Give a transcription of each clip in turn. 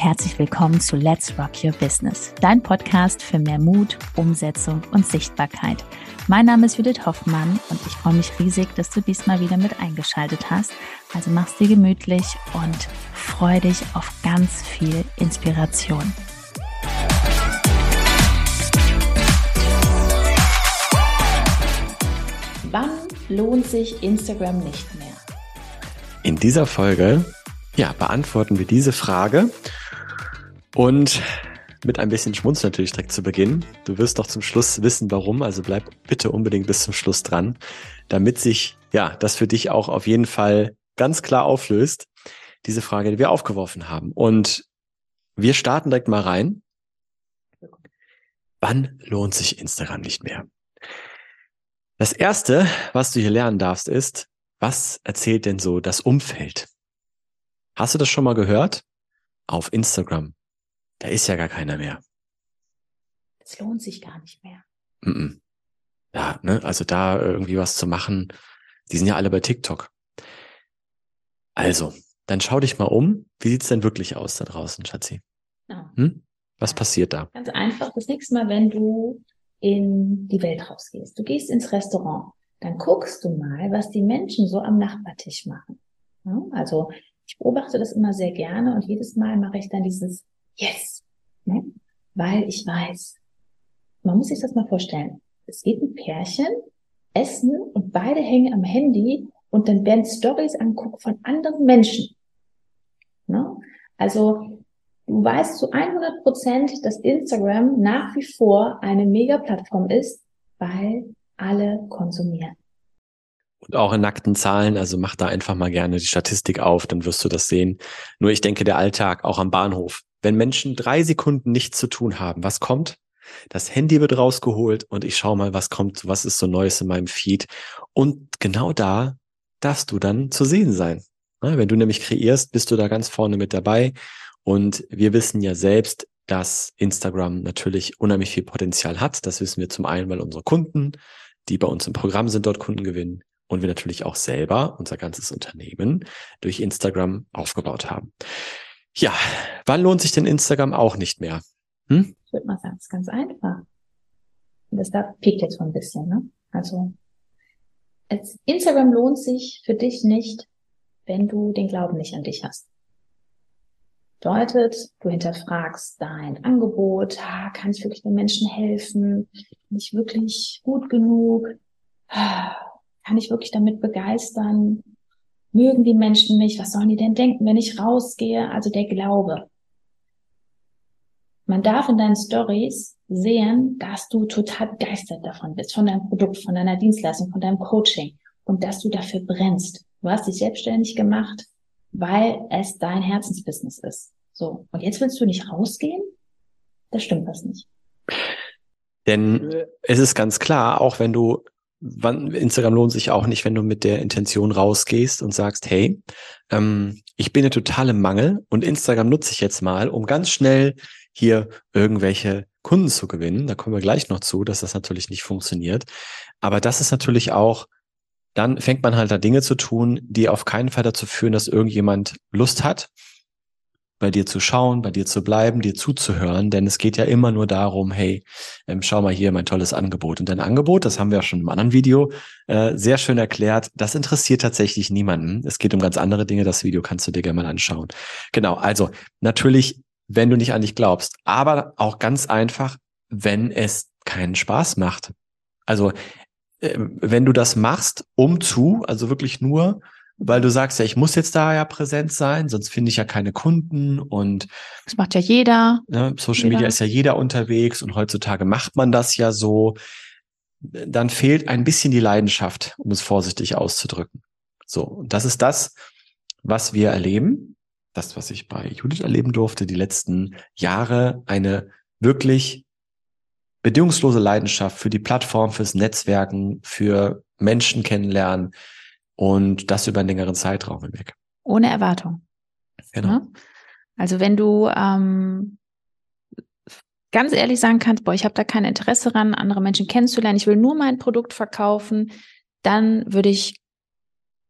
und herzlich willkommen zu Let's Rock Your Business, dein Podcast für mehr Mut, Umsetzung und Sichtbarkeit. Mein Name ist Judith Hoffmann und ich freue mich riesig, dass du diesmal wieder mit eingeschaltet hast. Also mach's dir gemütlich und freu dich auf ganz viel Inspiration. Wann lohnt sich Instagram nicht mehr? In dieser Folge ja, beantworten wir diese Frage. Und mit ein bisschen Schmunz natürlich direkt zu Beginn. Du wirst doch zum Schluss wissen, warum. Also bleib bitte unbedingt bis zum Schluss dran, damit sich ja das für dich auch auf jeden Fall ganz klar auflöst. Diese Frage, die wir aufgeworfen haben. Und wir starten direkt mal rein. Wann lohnt sich Instagram nicht mehr? Das erste, was du hier lernen darfst, ist, was erzählt denn so das Umfeld? Hast du das schon mal gehört? Auf Instagram. Da ist ja gar keiner mehr. Es lohnt sich gar nicht mehr. Mm -mm. Ja, ne, also da irgendwie was zu machen, die sind ja alle bei TikTok. Also, dann schau dich mal um. Wie sieht's denn wirklich aus da draußen, Schatzi? Hm? Was passiert da? Ganz einfach. Das nächste Mal, wenn du in die Welt rausgehst, du gehst ins Restaurant, dann guckst du mal, was die Menschen so am Nachbartisch machen. Ja, also ich beobachte das immer sehr gerne und jedes Mal mache ich dann dieses Yes, ne? weil ich weiß, man muss sich das mal vorstellen. Es geht ein Pärchen, essen und beide hängen am Handy und dann werden Stories anguckt von anderen Menschen. Ne? Also du weißt zu 100 Prozent, dass Instagram nach wie vor eine Mega-Plattform ist, weil alle konsumieren. Und auch in nackten Zahlen, also mach da einfach mal gerne die Statistik auf, dann wirst du das sehen. Nur ich denke, der Alltag, auch am Bahnhof, wenn Menschen drei Sekunden nichts zu tun haben, was kommt? Das Handy wird rausgeholt und ich schaue mal, was kommt, was ist so Neues in meinem Feed. Und genau da darfst du dann zu sehen sein. Wenn du nämlich kreierst, bist du da ganz vorne mit dabei. Und wir wissen ja selbst, dass Instagram natürlich unheimlich viel Potenzial hat. Das wissen wir zum einen, weil unsere Kunden, die bei uns im Programm sind, dort Kunden gewinnen und wir natürlich auch selber unser ganzes Unternehmen durch Instagram aufgebaut haben. Ja, wann lohnt sich denn Instagram auch nicht mehr? Hm? Ich würde mal sagen, es ist ganz einfach. Das da piekt jetzt so ein bisschen, ne? Also Instagram lohnt sich für dich nicht, wenn du den Glauben nicht an dich hast. Bedeutet, du hinterfragst dein Angebot, ah, kann ich wirklich den Menschen helfen? Bin ich wirklich gut genug? Ah, kann ich wirklich damit begeistern? Mögen die Menschen mich? Was sollen die denn denken, wenn ich rausgehe? Also der Glaube. Man darf in deinen Stories sehen, dass du total begeistert davon bist, von deinem Produkt, von deiner Dienstleistung, von deinem Coaching und dass du dafür brennst. Du hast dich selbstständig gemacht, weil es dein Herzensbusiness ist. So. Und jetzt willst du nicht rausgehen? Das stimmt was nicht. Denn es ist ganz klar, auch wenn du Instagram lohnt sich auch nicht, wenn du mit der Intention rausgehst und sagst, hey, ähm, ich bin eine totale Mangel und Instagram nutze ich jetzt mal, um ganz schnell hier irgendwelche Kunden zu gewinnen. Da kommen wir gleich noch zu, dass das natürlich nicht funktioniert. Aber das ist natürlich auch, dann fängt man halt da Dinge zu tun, die auf keinen Fall dazu führen, dass irgendjemand Lust hat, bei dir zu schauen, bei dir zu bleiben, dir zuzuhören, denn es geht ja immer nur darum, hey, ähm, schau mal hier mein tolles Angebot. Und dein Angebot, das haben wir ja schon im anderen Video äh, sehr schön erklärt, das interessiert tatsächlich niemanden. Es geht um ganz andere Dinge, das Video kannst du dir gerne mal anschauen. Genau, also natürlich, wenn du nicht an dich glaubst, aber auch ganz einfach, wenn es keinen Spaß macht. Also äh, wenn du das machst, um zu, also wirklich nur, weil du sagst ja, ich muss jetzt da ja präsent sein, sonst finde ich ja keine Kunden und das macht ja jeder. Ne, Social jeder. Media ist ja jeder unterwegs und heutzutage macht man das ja so. Dann fehlt ein bisschen die Leidenschaft, um es vorsichtig auszudrücken. So, und das ist das, was wir erleben, das, was ich bei Judith erleben durfte, die letzten Jahre, eine wirklich bedingungslose Leidenschaft für die Plattform, fürs Netzwerken, für Menschen kennenlernen, und das über einen längeren Zeitraum hinweg. Ohne Erwartung. Genau. Ne? Also wenn du ähm, ganz ehrlich sagen kannst, boah, ich habe da kein Interesse ran, andere Menschen kennenzulernen, ich will nur mein Produkt verkaufen, dann würde ich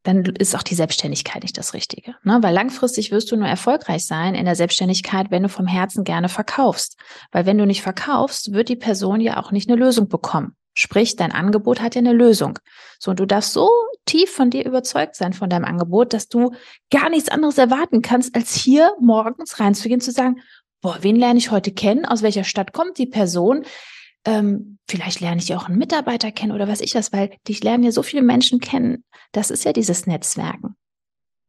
dann ist auch die Selbstständigkeit nicht das Richtige. Ne? Weil langfristig wirst du nur erfolgreich sein in der Selbstständigkeit, wenn du vom Herzen gerne verkaufst. Weil wenn du nicht verkaufst, wird die Person ja auch nicht eine Lösung bekommen. Sprich, dein Angebot hat ja eine Lösung. So, und du darfst so tief von dir überzeugt sein, von deinem Angebot, dass du gar nichts anderes erwarten kannst, als hier morgens reinzugehen, zu sagen, boah, wen lerne ich heute kennen? Aus welcher Stadt kommt die Person? Ähm, vielleicht lerne ich ja auch einen Mitarbeiter kennen oder was ich was, weil dich lernen ja so viele Menschen kennen. Das ist ja dieses Netzwerken.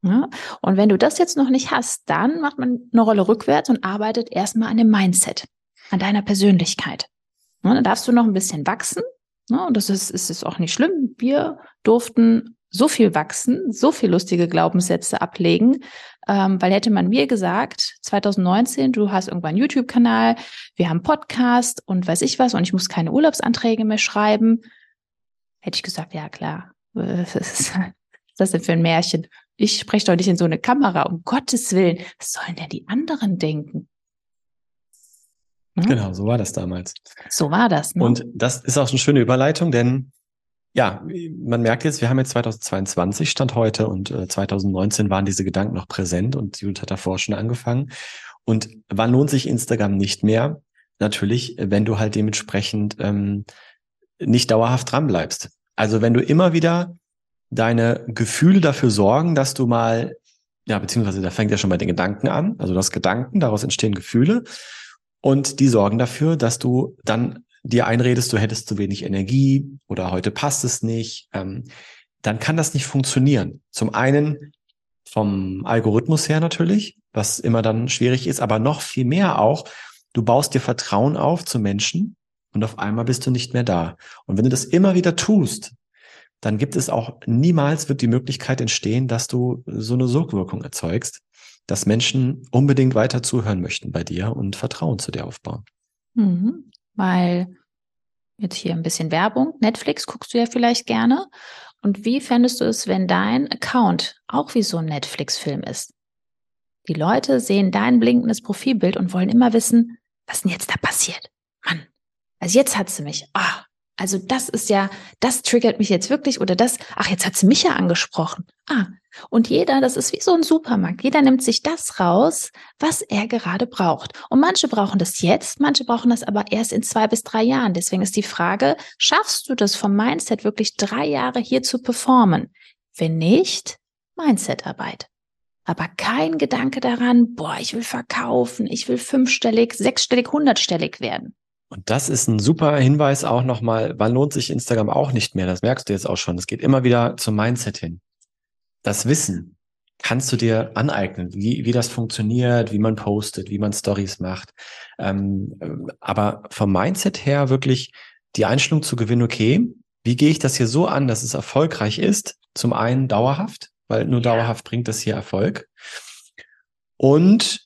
Ja? Und wenn du das jetzt noch nicht hast, dann macht man eine Rolle rückwärts und arbeitet erstmal an dem Mindset, an deiner Persönlichkeit. Ja, dann darfst du noch ein bisschen wachsen. Ja, und das ist, ist, ist auch nicht schlimm. Wir durften so viel wachsen, so viel lustige Glaubenssätze ablegen, ähm, weil hätte man mir gesagt, 2019, du hast irgendwann einen YouTube-Kanal, wir haben Podcast und weiß ich was und ich muss keine Urlaubsanträge mehr schreiben, hätte ich gesagt, ja klar, was ist das denn für ein Märchen? Ich spreche doch nicht in so eine Kamera, um Gottes Willen. Was sollen denn die anderen denken? Hm? Genau, so war das damals. So war das. Ne? Und das ist auch eine schöne Überleitung, denn ja, man merkt jetzt, wir haben jetzt 2022 Stand heute und äh, 2019 waren diese Gedanken noch präsent und Judith hat davor schon angefangen. Und wann lohnt sich Instagram nicht mehr? Natürlich, wenn du halt dementsprechend ähm, nicht dauerhaft dran bleibst. Also wenn du immer wieder deine Gefühle dafür sorgen, dass du mal, ja, beziehungsweise da fängt ja schon bei den Gedanken an, also du hast Gedanken, daraus entstehen Gefühle und die sorgen dafür, dass du dann dir einredest, du hättest zu wenig Energie oder heute passt es nicht, ähm, dann kann das nicht funktionieren. Zum einen vom Algorithmus her natürlich, was immer dann schwierig ist, aber noch viel mehr auch, du baust dir Vertrauen auf zu Menschen und auf einmal bist du nicht mehr da. Und wenn du das immer wieder tust, dann gibt es auch niemals wird die Möglichkeit entstehen, dass du so eine Sogwirkung erzeugst, dass Menschen unbedingt weiter zuhören möchten bei dir und Vertrauen zu dir aufbauen. Mhm weil jetzt hier ein bisschen Werbung. Netflix guckst du ja vielleicht gerne. Und wie fändest du es, wenn dein Account auch wie so ein Netflix-Film ist? Die Leute sehen dein blinkendes Profilbild und wollen immer wissen, was denn jetzt da passiert. Mann, also jetzt hat sie mich. Ah, also das ist ja, das triggert mich jetzt wirklich oder das, ach, jetzt hat sie mich ja angesprochen. Ah, und jeder, das ist wie so ein Supermarkt, jeder nimmt sich das raus, was er gerade braucht. Und manche brauchen das jetzt, manche brauchen das aber erst in zwei bis drei Jahren. Deswegen ist die Frage, schaffst du das vom Mindset wirklich drei Jahre hier zu performen? Wenn nicht, Mindsetarbeit. Aber kein Gedanke daran, boah, ich will verkaufen, ich will fünfstellig, sechsstellig, hundertstellig werden. Und das ist ein super Hinweis auch nochmal, wann lohnt sich Instagram auch nicht mehr? Das merkst du jetzt auch schon. Es geht immer wieder zum Mindset hin. Das Wissen kannst du dir aneignen, wie, wie das funktioniert, wie man postet, wie man Stories macht. Ähm, aber vom Mindset her wirklich die Einstellung zu gewinnen, okay, wie gehe ich das hier so an, dass es erfolgreich ist? Zum einen dauerhaft, weil nur dauerhaft bringt das hier Erfolg. Und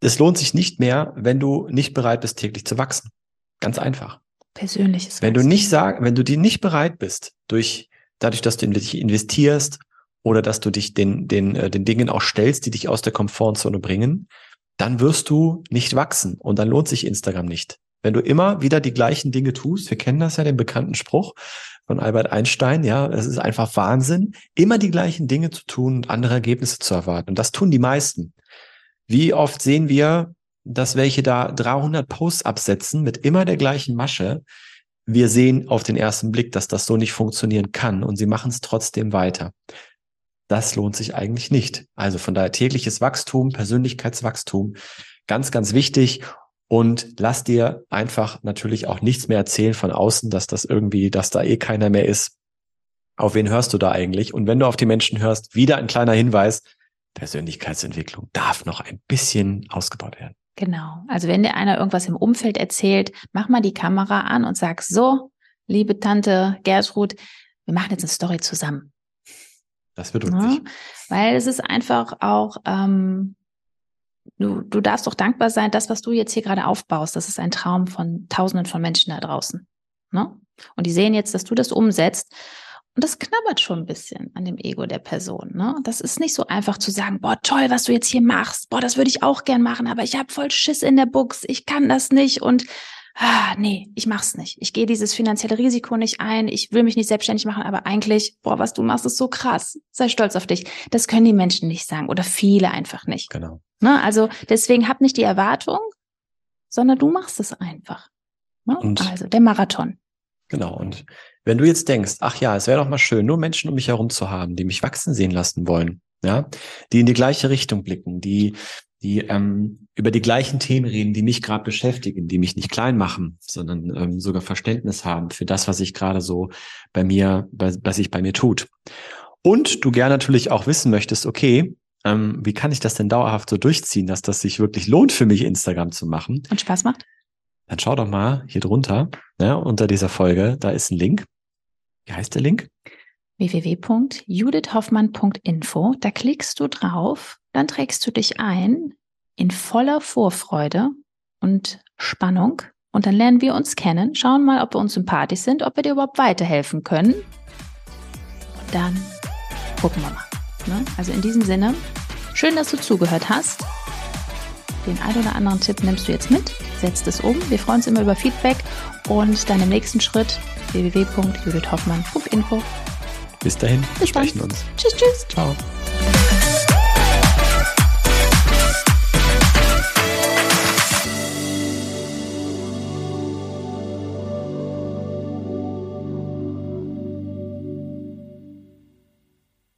es lohnt sich nicht mehr, wenn du nicht bereit bist, täglich zu wachsen. Ganz einfach. Persönliches. Wenn du nicht sag, wenn du dir nicht bereit bist, durch, dadurch, dass du in dich investierst oder dass du dich den, den, äh, den Dingen auch stellst, die dich aus der Komfortzone bringen, dann wirst du nicht wachsen und dann lohnt sich Instagram nicht. Wenn du immer wieder die gleichen Dinge tust, wir kennen das ja, den bekannten Spruch von Albert Einstein, ja, es ist einfach Wahnsinn, immer die gleichen Dinge zu tun und andere Ergebnisse zu erwarten. Und das tun die meisten. Wie oft sehen wir, dass welche da 300 Posts absetzen mit immer der gleichen Masche? Wir sehen auf den ersten Blick, dass das so nicht funktionieren kann und sie machen es trotzdem weiter. Das lohnt sich eigentlich nicht. Also von daher tägliches Wachstum, Persönlichkeitswachstum, ganz, ganz wichtig. Und lass dir einfach natürlich auch nichts mehr erzählen von außen, dass das irgendwie, dass da eh keiner mehr ist. Auf wen hörst du da eigentlich? Und wenn du auf die Menschen hörst, wieder ein kleiner Hinweis, Persönlichkeitsentwicklung darf noch ein bisschen ausgebaut werden. Genau. Also wenn dir einer irgendwas im Umfeld erzählt, mach mal die Kamera an und sag so, liebe Tante Gertrud, wir machen jetzt eine Story zusammen. Das wird ja, Weil es ist einfach auch, ähm, du, du darfst doch dankbar sein, das, was du jetzt hier gerade aufbaust, das ist ein Traum von Tausenden von Menschen da draußen. Ne? Und die sehen jetzt, dass du das umsetzt. Und das knabbert schon ein bisschen an dem Ego der Person. Ne? Das ist nicht so einfach zu sagen, boah, toll, was du jetzt hier machst. Boah, das würde ich auch gern machen, aber ich habe voll Schiss in der Buchs. Ich kann das nicht. Und ah, nee, ich mach's nicht. Ich gehe dieses finanzielle Risiko nicht ein. Ich will mich nicht selbstständig machen, aber eigentlich, boah, was du machst, ist so krass. Sei stolz auf dich. Das können die Menschen nicht sagen oder viele einfach nicht. Genau. Ne? Also deswegen hab nicht die Erwartung, sondern du machst es einfach. Ne? also der Marathon. Genau. Und wenn du jetzt denkst, ach ja, es wäre doch mal schön, nur Menschen um mich herum zu haben, die mich wachsen sehen lassen wollen, ja, die in die gleiche Richtung blicken, die die ähm, über die gleichen Themen reden, die mich gerade beschäftigen, die mich nicht klein machen, sondern ähm, sogar Verständnis haben für das, was ich gerade so bei mir, was sich bei mir tut. Und du gerne natürlich auch wissen möchtest, okay, ähm, wie kann ich das denn dauerhaft so durchziehen, dass das sich wirklich lohnt für mich, Instagram zu machen? Und Spaß macht? Dann schau doch mal hier drunter, ne, unter dieser Folge, da ist ein Link. Wie heißt der Link? www.judithhoffmann.info. Da klickst du drauf, dann trägst du dich ein in voller Vorfreude und Spannung und dann lernen wir uns kennen, schauen mal, ob wir uns sympathisch sind, ob wir dir überhaupt weiterhelfen können. Und dann gucken wir mal. Ne? Also in diesem Sinne, schön, dass du zugehört hast. Den ein oder anderen Tipp nimmst du jetzt mit, setzt es um. Wir freuen uns immer über Feedback und dann im nächsten Schritt www.judithhoffmann.info. Bis dahin, wir sprechen uns. Tschüss, tschüss. Ciao.